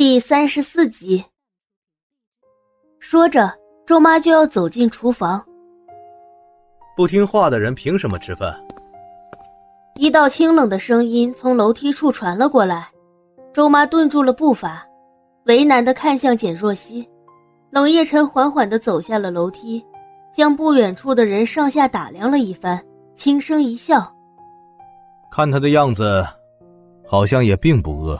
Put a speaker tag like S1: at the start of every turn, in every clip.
S1: 第三十四集。说着，周妈就要走进厨房。
S2: 不听话的人凭什么吃饭？
S1: 一道清冷的声音从楼梯处传了过来。周妈顿住了步伐，为难的看向简若曦。冷夜晨缓缓的走下了楼梯，将不远处的人上下打量了一番，轻声一笑：“
S2: 看他的样子，好像也并不饿。”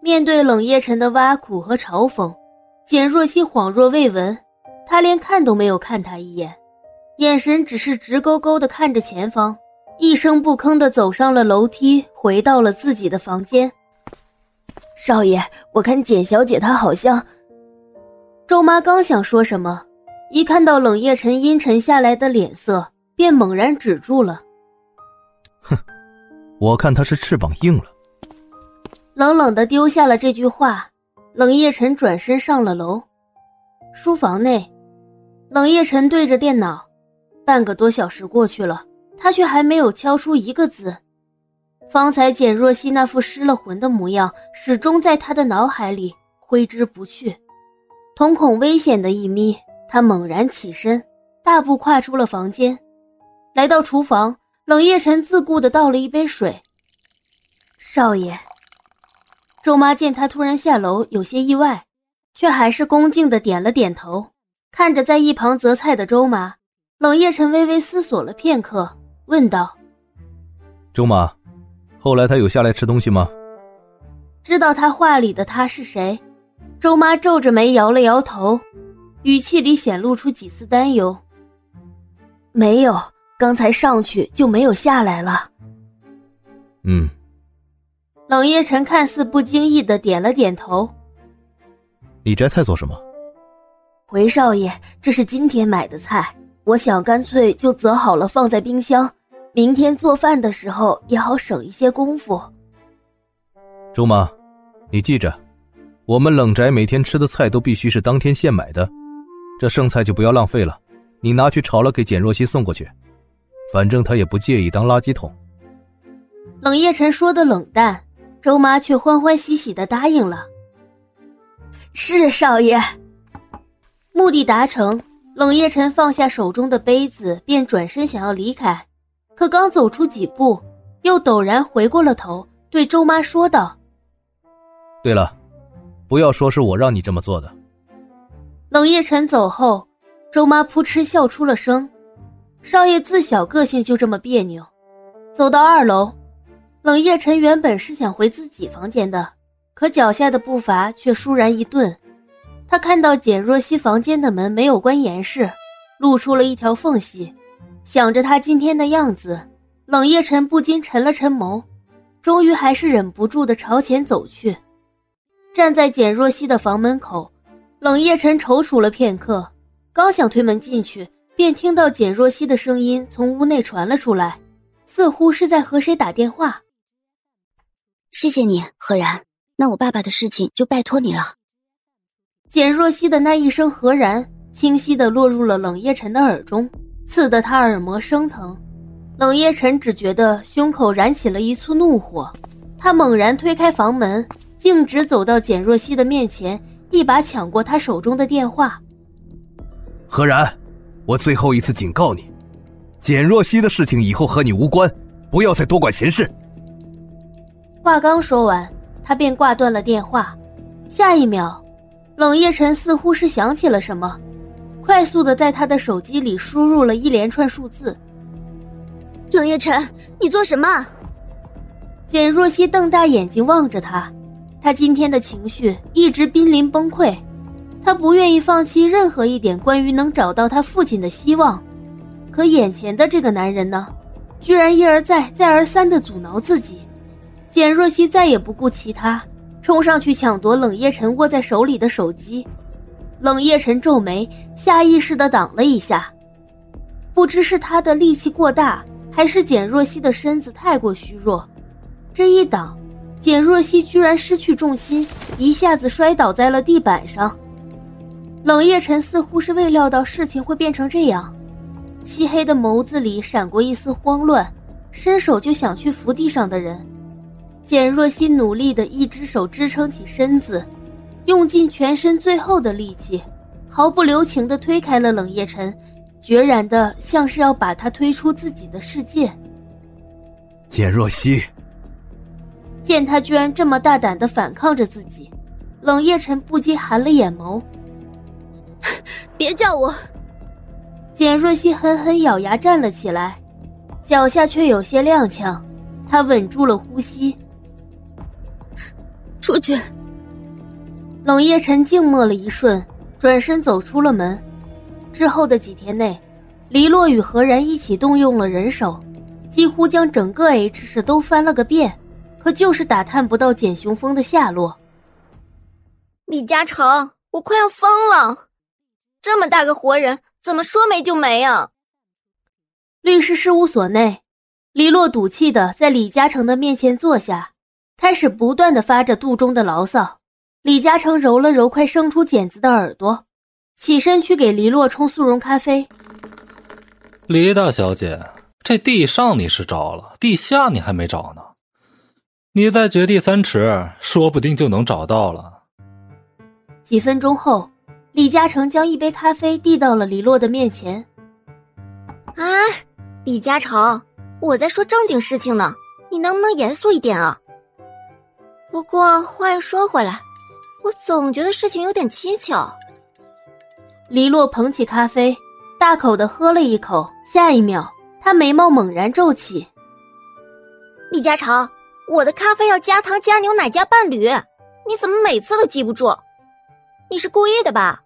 S1: 面对冷夜晨的挖苦和嘲讽，简若曦恍若未闻，她连看都没有看他一眼，眼神只是直勾勾的看着前方，一声不吭的走上了楼梯，回到了自己的房间。
S3: 少爷，我看简小姐她好像……
S1: 周妈刚想说什么，一看到冷夜晨阴沉下来的脸色，便猛然止住了。
S2: 哼，我看他是翅膀硬了。
S1: 冷冷的丢下了这句话，冷夜晨转身上了楼。书房内，冷夜晨对着电脑，半个多小时过去了，他却还没有敲出一个字。方才简若曦那副失了魂的模样，始终在他的脑海里挥之不去。瞳孔危险的一眯，他猛然起身，大步跨出了房间，来到厨房。冷夜晨自顾的倒了一杯水。
S3: 少爷。
S1: 周妈见他突然下楼，有些意外，却还是恭敬的点了点头。看着在一旁择菜的周妈，冷夜晨微微思索了片刻，问道：“
S2: 周妈，后来他有下来吃东西吗？”
S1: 知道他话里的他是谁，周妈皱着眉摇了摇头，语气里显露出几丝担忧：“
S3: 没有，刚才上去就没有下来了。”
S2: 嗯。
S1: 冷夜晨看似不经意的点了点头。
S2: 你摘菜做什么？
S3: 回少爷，这是今天买的菜，我想干脆就择好了放在冰箱，明天做饭的时候也好省一些功夫。
S2: 周妈，你记着，我们冷宅每天吃的菜都必须是当天现买的，这剩菜就不要浪费了，你拿去炒了给简若曦送过去，反正她也不介意当垃圾桶。
S1: 冷夜晨说的冷淡。周妈却欢欢喜喜的答应了。
S3: 是少爷，
S1: 目的达成，冷夜晨放下手中的杯子，便转身想要离开，可刚走出几步，又陡然回过了头，对周妈说道：“
S2: 对了，不要说是我让你这么做的。”
S1: 冷夜晨走后，周妈扑哧笑出了声。少爷自小个性就这么别扭，走到二楼。冷夜晨原本是想回自己房间的，可脚下的步伐却倏然一顿。他看到简若曦房间的门没有关严实，露出了一条缝隙。想着他今天的样子，冷夜晨不禁沉了沉眸，终于还是忍不住的朝前走去。站在简若曦的房门口，冷夜晨踌躇了片刻，刚想推门进去，便听到简若曦的声音从屋内传了出来，似乎是在和谁打电话。
S4: 谢谢你，何然。那我爸爸的事情就拜托你了。
S1: 简若曦的那一声“何然”清晰的落入了冷夜晨的耳中，刺得他耳膜生疼。冷夜晨只觉得胸口燃起了一簇怒火，他猛然推开房门，径直走到简若曦的面前，一把抢过他手中的电话。
S5: 何然，我最后一次警告你，简若曦的事情以后和你无关，不要再多管闲事。
S1: 话刚说完，他便挂断了电话。下一秒，冷夜晨似乎是想起了什么，快速的在他的手机里输入了一连串数字。
S4: 冷夜晨，你做什么？
S1: 简若曦瞪大眼睛望着他，他今天的情绪一直濒临崩溃，他不愿意放弃任何一点关于能找到他父亲的希望，可眼前的这个男人呢，居然一而再、再而三的阻挠自己。简若曦再也不顾其他，冲上去抢夺冷夜晨握在手里的手机。冷夜晨皱眉，下意识的挡了一下。不知是他的力气过大，还是简若曦的身子太过虚弱，这一挡，简若曦居然失去重心，一下子摔倒在了地板上。冷夜晨似乎是未料到事情会变成这样，漆黑的眸子里闪过一丝慌乱，伸手就想去扶地上的人。简若曦努力的一只手支撑起身子，用尽全身最后的力气，毫不留情的推开了冷夜晨，决然的像是要把他推出自己的世界。
S5: 简若曦，
S1: 见他居然这么大胆的反抗着自己，冷夜晨不禁寒了眼眸。
S4: 别叫我！
S1: 简若曦狠狠咬牙站了起来，脚下却有些踉跄，她稳住了呼吸。
S4: 出去。
S1: 冷夜晨静默了一瞬，转身走出了门。之后的几天内，黎洛与何然一起动用了人手，几乎将整个 H 市都翻了个遍，可就是打探不到简雄风的下落。
S4: 李嘉诚，我快要疯了！这么大个活人，怎么说没就没啊？
S1: 律师事务所内，黎洛赌气的在李嘉诚的面前坐下。开始不断的发着肚中的牢骚，李嘉诚揉了揉快生出茧子的耳朵，起身去给黎洛冲速溶咖啡。
S6: 黎大小姐，这地上你是找了，地下你还没找呢。你再掘地三尺，说不定就能找到了。
S1: 几分钟后，李嘉诚将一杯咖啡递到了黎洛的面前。
S4: 啊，李嘉诚，我在说正经事情呢，你能不能严肃一点啊？不过话又说回来，我总觉得事情有点蹊跷。
S1: 黎洛捧起咖啡，大口的喝了一口，下一秒，他眉毛猛然皱起。
S4: 李嘉诚，我的咖啡要加糖、加牛奶、加伴侣，你怎么每次都记不住？你是故意的吧？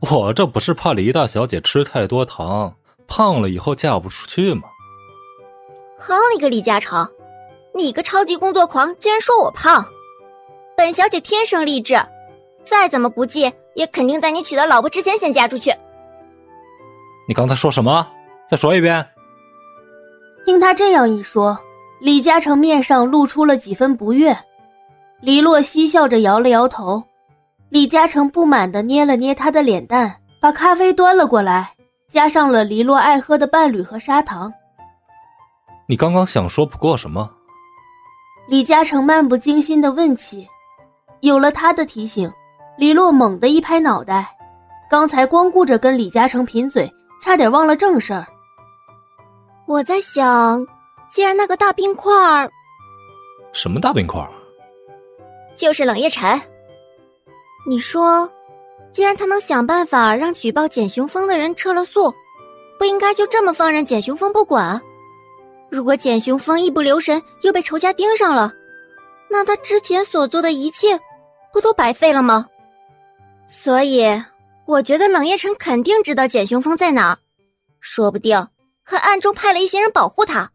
S6: 我这不是怕黎大小姐吃太多糖，胖了以后嫁不出去吗？
S4: 好你个李嘉诚！你个超级工作狂，竟然说我胖！本小姐天生丽质，再怎么不济，也肯定在你娶到老婆之前先嫁出去。
S6: 你刚才说什么？再说一遍。
S1: 听他这样一说，李嘉诚面上露出了几分不悦。黎洛嬉笑着摇了摇头。李嘉诚不满的捏了捏他的脸蛋，把咖啡端了过来，加上了黎洛爱喝的伴侣和砂糖。
S6: 你刚刚想说不过什么？
S1: 李嘉诚漫不经心的问起，有了他的提醒，李洛猛地一拍脑袋，刚才光顾着跟李嘉诚贫嘴，差点忘了正事儿。
S4: 我在想，既然那个大冰块儿，
S6: 什么大冰块儿？
S4: 就是冷夜晨。你说，既然他能想办法让举报简雄风的人撤了诉，不应该就这么放任简雄风不管？如果简雄风一不留神又被仇家盯上了，那他之前所做的一切不都白费了吗？所以，我觉得冷夜辰肯定知道简雄风在哪儿，说不定还暗中派了一些人保护他。